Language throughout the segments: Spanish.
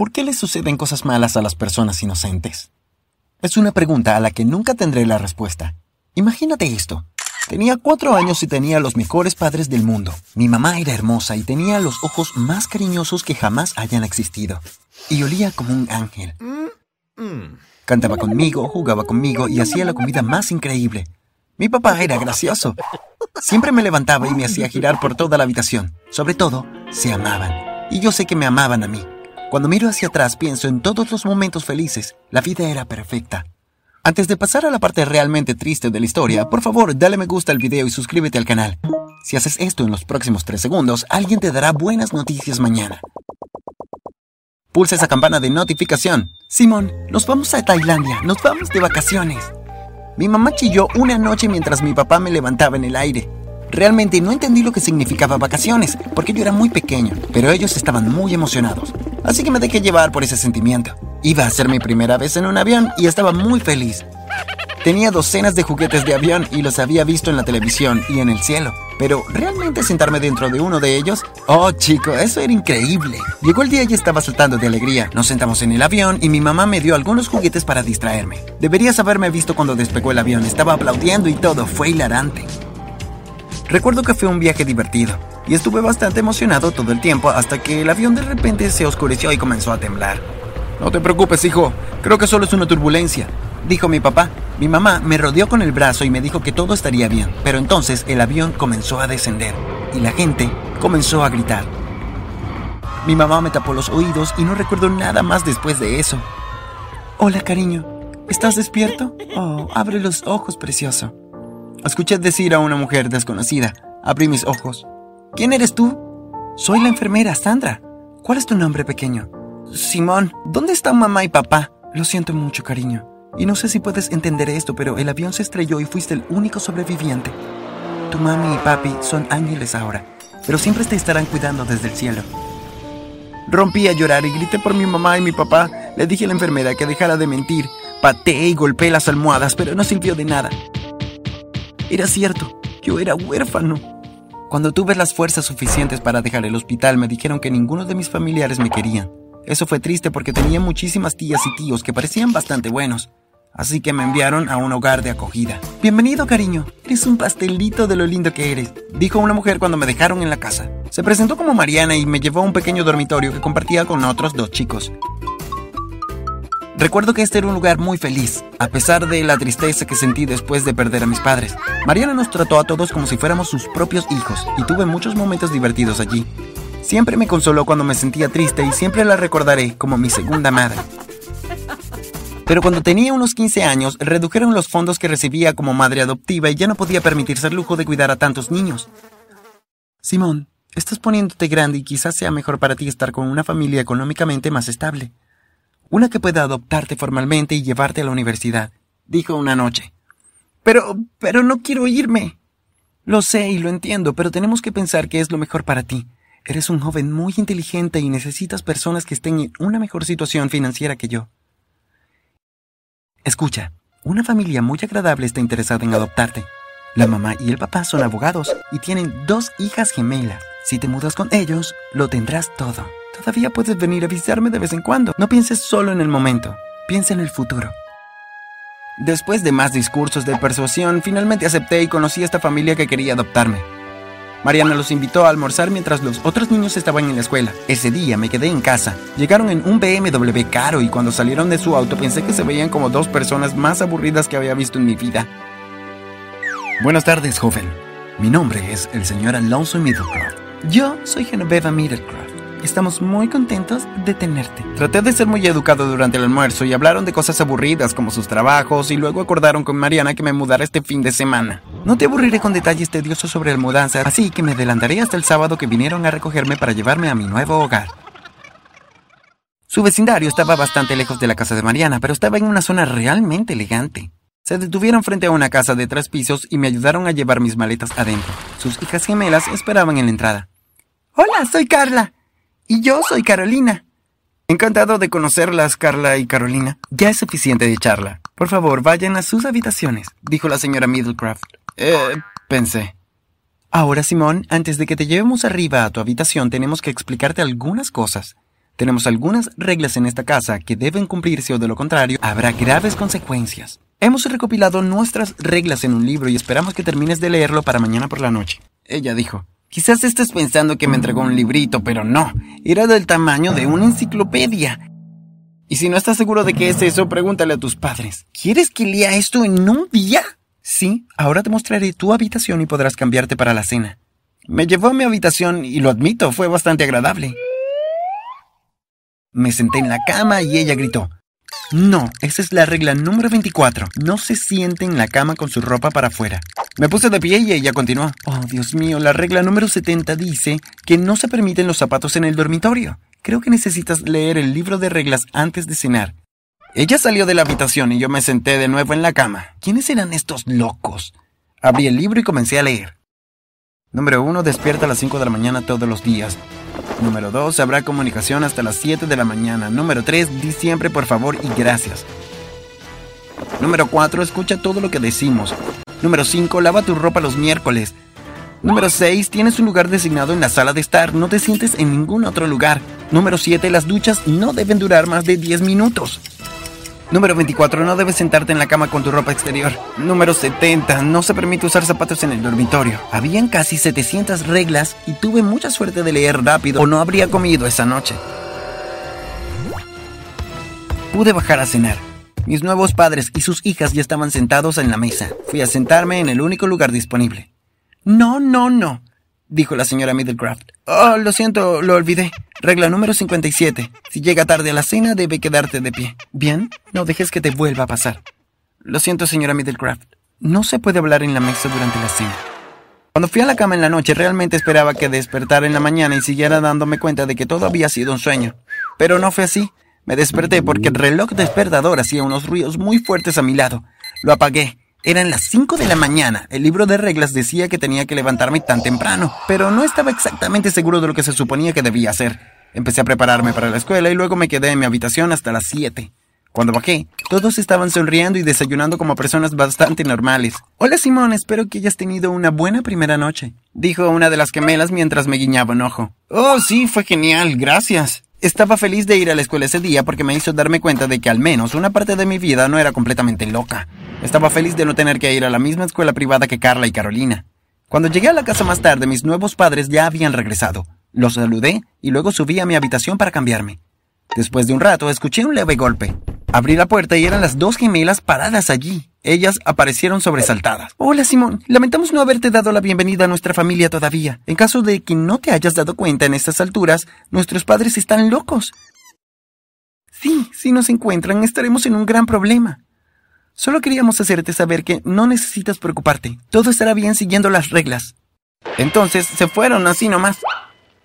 ¿Por qué le suceden cosas malas a las personas inocentes? Es una pregunta a la que nunca tendré la respuesta. Imagínate esto. Tenía cuatro años y tenía los mejores padres del mundo. Mi mamá era hermosa y tenía los ojos más cariñosos que jamás hayan existido. Y olía como un ángel. Cantaba conmigo, jugaba conmigo y hacía la comida más increíble. Mi papá era gracioso. Siempre me levantaba y me hacía girar por toda la habitación. Sobre todo, se amaban. Y yo sé que me amaban a mí. Cuando miro hacia atrás pienso en todos los momentos felices. La vida era perfecta. Antes de pasar a la parte realmente triste de la historia, por favor, dale me gusta al video y suscríbete al canal. Si haces esto en los próximos 3 segundos, alguien te dará buenas noticias mañana. Pulsa esa campana de notificación. Simón, nos vamos a Tailandia, nos vamos de vacaciones. Mi mamá chilló una noche mientras mi papá me levantaba en el aire. Realmente no entendí lo que significaba vacaciones, porque yo era muy pequeño, pero ellos estaban muy emocionados. Así que me dejé llevar por ese sentimiento. Iba a ser mi primera vez en un avión y estaba muy feliz. Tenía docenas de juguetes de avión y los había visto en la televisión y en el cielo. Pero realmente sentarme dentro de uno de ellos, oh chico, eso era increíble. Llegó el día y estaba saltando de alegría. Nos sentamos en el avión y mi mamá me dio algunos juguetes para distraerme. Deberías haberme visto cuando despegó el avión, estaba aplaudiendo y todo, fue hilarante. Recuerdo que fue un viaje divertido y estuve bastante emocionado todo el tiempo hasta que el avión de repente se oscureció y comenzó a temblar. No te preocupes, hijo, creo que solo es una turbulencia, dijo mi papá. Mi mamá me rodeó con el brazo y me dijo que todo estaría bien, pero entonces el avión comenzó a descender y la gente comenzó a gritar. Mi mamá me tapó los oídos y no recuerdo nada más después de eso. Hola, cariño. ¿Estás despierto? Oh, abre los ojos, precioso. Escuché decir a una mujer desconocida. Abrí mis ojos. ¿Quién eres tú? Soy la enfermera, Sandra. ¿Cuál es tu nombre, pequeño? Simón. ¿Dónde están mamá y papá? Lo siento mucho, cariño. Y no sé si puedes entender esto, pero el avión se estrelló y fuiste el único sobreviviente. Tu mami y papi son ángeles ahora, pero siempre te estarán cuidando desde el cielo. Rompí a llorar y grité por mi mamá y mi papá. Le dije a la enfermera que dejara de mentir. Pateé y golpeé las almohadas, pero no sirvió de nada. Era cierto, yo era huérfano. Cuando tuve las fuerzas suficientes para dejar el hospital, me dijeron que ninguno de mis familiares me querían. Eso fue triste porque tenía muchísimas tías y tíos que parecían bastante buenos. Así que me enviaron a un hogar de acogida. Bienvenido, cariño. Eres un pastelito de lo lindo que eres, dijo una mujer cuando me dejaron en la casa. Se presentó como Mariana y me llevó a un pequeño dormitorio que compartía con otros dos chicos. Recuerdo que este era un lugar muy feliz, a pesar de la tristeza que sentí después de perder a mis padres. Mariana nos trató a todos como si fuéramos sus propios hijos y tuve muchos momentos divertidos allí. Siempre me consoló cuando me sentía triste y siempre la recordaré como mi segunda madre. Pero cuando tenía unos 15 años, redujeron los fondos que recibía como madre adoptiva y ya no podía permitirse el lujo de cuidar a tantos niños. Simón, estás poniéndote grande y quizás sea mejor para ti estar con una familia económicamente más estable. Una que pueda adoptarte formalmente y llevarte a la universidad, dijo una noche. Pero, pero no quiero irme. Lo sé y lo entiendo, pero tenemos que pensar que es lo mejor para ti. Eres un joven muy inteligente y necesitas personas que estén en una mejor situación financiera que yo. Escucha, una familia muy agradable está interesada en adoptarte. La mamá y el papá son abogados y tienen dos hijas gemelas. Si te mudas con ellos, lo tendrás todo. Todavía puedes venir a visitarme de vez en cuando. No pienses solo en el momento, piensa en el futuro. Después de más discursos de persuasión, finalmente acepté y conocí a esta familia que quería adoptarme. Mariana los invitó a almorzar mientras los otros niños estaban en la escuela. Ese día me quedé en casa. Llegaron en un BMW caro y cuando salieron de su auto pensé que se veían como dos personas más aburridas que había visto en mi vida. Buenas tardes, joven. Mi nombre es el señor Alonso Middlecroft. Yo soy Genoveva Middlecroft. Estamos muy contentos de tenerte. Traté de ser muy educado durante el almuerzo y hablaron de cosas aburridas como sus trabajos y luego acordaron con Mariana que me mudara este fin de semana. No te aburriré con detalles tediosos sobre la mudanza, así que me adelantaré hasta el sábado que vinieron a recogerme para llevarme a mi nuevo hogar. Su vecindario estaba bastante lejos de la casa de Mariana, pero estaba en una zona realmente elegante. Se detuvieron frente a una casa de tres pisos y me ayudaron a llevar mis maletas adentro. Sus hijas gemelas esperaban en la entrada. Hola, soy Carla. Y yo soy Carolina. Encantado de conocerlas, Carla y Carolina. Ya es suficiente de charla. Por favor, vayan a sus habitaciones, dijo la señora Middlecraft. Eh, pensé. Ahora, Simón, antes de que te llevemos arriba a tu habitación, tenemos que explicarte algunas cosas. Tenemos algunas reglas en esta casa que deben cumplirse o de lo contrario habrá graves consecuencias. Hemos recopilado nuestras reglas en un libro y esperamos que termines de leerlo para mañana por la noche. Ella dijo, quizás estés pensando que me entregó un librito, pero no, era del tamaño de una enciclopedia. Y si no estás seguro de qué es eso, pregúntale a tus padres. ¿Quieres que lea esto en un día? Sí, ahora te mostraré tu habitación y podrás cambiarte para la cena. Me llevó a mi habitación y lo admito, fue bastante agradable. Me senté en la cama y ella gritó. No, esa es la regla número 24. No se siente en la cama con su ropa para afuera. Me puse de pie y ella continuó. Oh, Dios mío, la regla número 70 dice que no se permiten los zapatos en el dormitorio. Creo que necesitas leer el libro de reglas antes de cenar. Ella salió de la habitación y yo me senté de nuevo en la cama. ¿Quiénes eran estos locos? Abrí el libro y comencé a leer. Número 1. Despierta a las 5 de la mañana todos los días. Número 2. Habrá comunicación hasta las 7 de la mañana. Número 3. Di siempre por favor y gracias. Número 4. Escucha todo lo que decimos. Número 5. Lava tu ropa los miércoles. Número 6. Tienes un lugar designado en la sala de estar. No te sientes en ningún otro lugar. Número 7. Las duchas no deben durar más de 10 minutos. Número 24. No debes sentarte en la cama con tu ropa exterior. Número 70. No se permite usar zapatos en el dormitorio. Habían casi 700 reglas y tuve mucha suerte de leer rápido o no habría comido esa noche. Pude bajar a cenar. Mis nuevos padres y sus hijas ya estaban sentados en la mesa. Fui a sentarme en el único lugar disponible. No, no, no dijo la señora Middlecraft. Oh, lo siento, lo olvidé. Regla número 57. Si llega tarde a la cena, debe quedarte de pie. Bien, no dejes que te vuelva a pasar. Lo siento, señora Middlecraft. No se puede hablar en la mesa durante la cena. Cuando fui a la cama en la noche, realmente esperaba que despertara en la mañana y siguiera dándome cuenta de que todo había sido un sueño. Pero no fue así. Me desperté porque el reloj despertador hacía unos ruidos muy fuertes a mi lado. Lo apagué eran las 5 de la mañana. El libro de reglas decía que tenía que levantarme tan temprano, pero no estaba exactamente seguro de lo que se suponía que debía hacer. Empecé a prepararme para la escuela y luego me quedé en mi habitación hasta las 7. Cuando bajé, todos estaban sonriendo y desayunando como personas bastante normales. Hola Simón, espero que hayas tenido una buena primera noche, dijo una de las gemelas mientras me guiñaba un ojo. Oh, sí, fue genial, gracias. Estaba feliz de ir a la escuela ese día porque me hizo darme cuenta de que al menos una parte de mi vida no era completamente loca. Estaba feliz de no tener que ir a la misma escuela privada que Carla y Carolina. Cuando llegué a la casa más tarde, mis nuevos padres ya habían regresado. Los saludé y luego subí a mi habitación para cambiarme. Después de un rato, escuché un leve golpe. Abrí la puerta y eran las dos gemelas paradas allí. Ellas aparecieron sobresaltadas. Hola, Simón. Lamentamos no haberte dado la bienvenida a nuestra familia todavía. En caso de que no te hayas dado cuenta en estas alturas, nuestros padres están locos. Sí, si nos encuentran, estaremos en un gran problema. Solo queríamos hacerte saber que no necesitas preocuparte. Todo estará bien siguiendo las reglas. Entonces se fueron así nomás.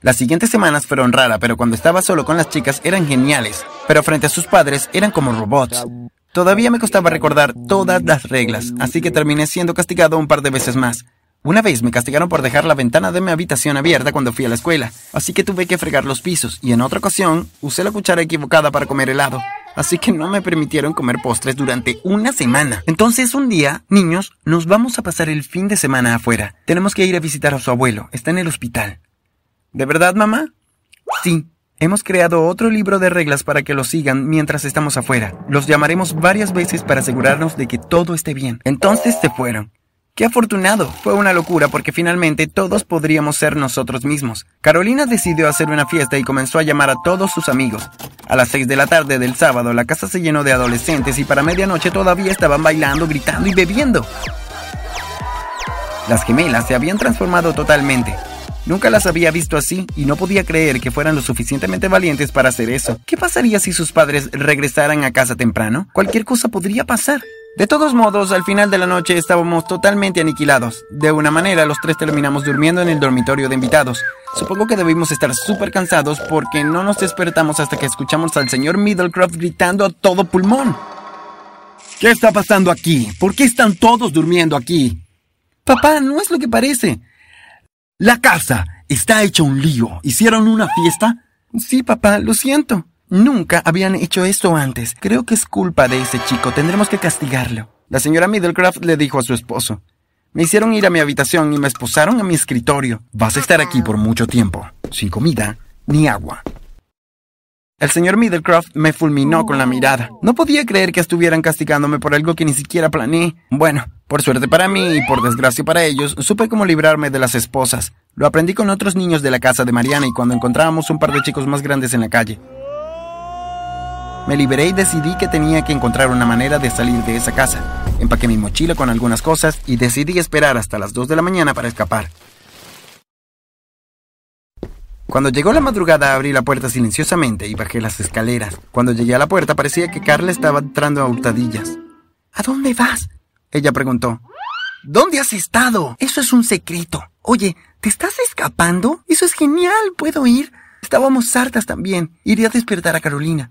Las siguientes semanas fueron raras, pero cuando estaba solo con las chicas eran geniales, pero frente a sus padres eran como robots. Todavía me costaba recordar todas las reglas, así que terminé siendo castigado un par de veces más. Una vez me castigaron por dejar la ventana de mi habitación abierta cuando fui a la escuela, así que tuve que fregar los pisos, y en otra ocasión usé la cuchara equivocada para comer helado, así que no me permitieron comer postres durante una semana. Entonces un día, niños, nos vamos a pasar el fin de semana afuera. Tenemos que ir a visitar a su abuelo, está en el hospital. ¿De verdad, mamá? Sí. Hemos creado otro libro de reglas para que lo sigan mientras estamos afuera. Los llamaremos varias veces para asegurarnos de que todo esté bien. Entonces se fueron. ¡Qué afortunado! Fue una locura porque finalmente todos podríamos ser nosotros mismos. Carolina decidió hacer una fiesta y comenzó a llamar a todos sus amigos. A las 6 de la tarde del sábado la casa se llenó de adolescentes y para medianoche todavía estaban bailando, gritando y bebiendo. Las gemelas se habían transformado totalmente. Nunca las había visto así y no podía creer que fueran lo suficientemente valientes para hacer eso. ¿Qué pasaría si sus padres regresaran a casa temprano? Cualquier cosa podría pasar. De todos modos, al final de la noche estábamos totalmente aniquilados. De una manera, los tres terminamos durmiendo en el dormitorio de invitados. Supongo que debimos estar súper cansados porque no nos despertamos hasta que escuchamos al señor Middlecroft gritando a todo pulmón. ¿Qué está pasando aquí? ¿Por qué están todos durmiendo aquí? Papá, no es lo que parece. La casa está hecha un lío. ¿Hicieron una fiesta? Sí, papá, lo siento. Nunca habían hecho esto antes. Creo que es culpa de ese chico. Tendremos que castigarlo. La señora Middlecraft le dijo a su esposo. Me hicieron ir a mi habitación y me esposaron a mi escritorio. Vas a estar aquí por mucho tiempo, sin comida ni agua. El señor Middlecroft me fulminó con la mirada. No podía creer que estuvieran castigándome por algo que ni siquiera planeé. Bueno, por suerte para mí y por desgracia para ellos, supe cómo librarme de las esposas. Lo aprendí con otros niños de la casa de Mariana y cuando encontrábamos un par de chicos más grandes en la calle. Me liberé y decidí que tenía que encontrar una manera de salir de esa casa. Empaqué mi mochila con algunas cosas y decidí esperar hasta las 2 de la mañana para escapar. Cuando llegó la madrugada abrí la puerta silenciosamente y bajé las escaleras. Cuando llegué a la puerta parecía que Carla estaba entrando a hurtadillas. ¿A dónde vas? Ella preguntó. ¿Dónde has estado? Eso es un secreto. Oye, ¿te estás escapando? Eso es genial. ¿Puedo ir? Estábamos hartas también. Iré a despertar a Carolina.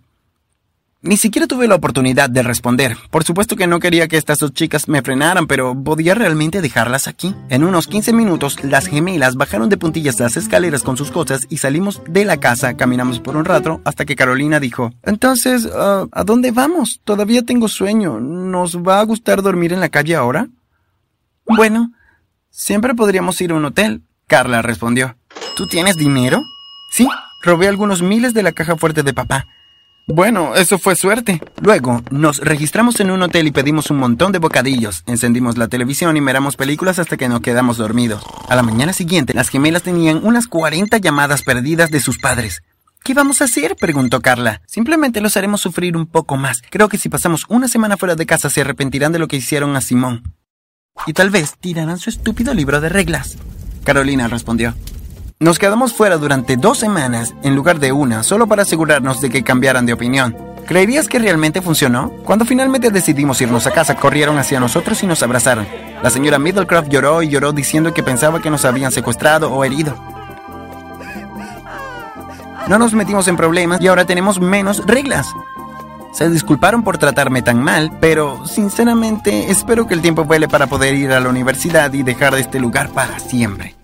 Ni siquiera tuve la oportunidad de responder. Por supuesto que no quería que estas dos chicas me frenaran, pero ¿podía realmente dejarlas aquí? En unos 15 minutos, las gemelas bajaron de puntillas las escaleras con sus cosas y salimos de la casa. Caminamos por un rato hasta que Carolina dijo, Entonces, ah, ¿a dónde vamos? Todavía tengo sueño. ¿Nos va a gustar dormir en la calle ahora? Bueno, siempre podríamos ir a un hotel, Carla respondió. ¿Tú tienes dinero? Sí, robé algunos miles de la caja fuerte de papá. Bueno, eso fue suerte. Luego, nos registramos en un hotel y pedimos un montón de bocadillos. Encendimos la televisión y miramos películas hasta que nos quedamos dormidos. A la mañana siguiente, las gemelas tenían unas 40 llamadas perdidas de sus padres. ¿Qué vamos a hacer? preguntó Carla. Simplemente los haremos sufrir un poco más. Creo que si pasamos una semana fuera de casa se arrepentirán de lo que hicieron a Simón. Y tal vez tirarán su estúpido libro de reglas. Carolina respondió. Nos quedamos fuera durante dos semanas en lugar de una, solo para asegurarnos de que cambiaran de opinión. ¿Creerías que realmente funcionó? Cuando finalmente decidimos irnos a casa, corrieron hacia nosotros y nos abrazaron. La señora Middlecroft lloró y lloró diciendo que pensaba que nos habían secuestrado o herido. No nos metimos en problemas y ahora tenemos menos reglas. Se disculparon por tratarme tan mal, pero sinceramente espero que el tiempo vuele para poder ir a la universidad y dejar este lugar para siempre.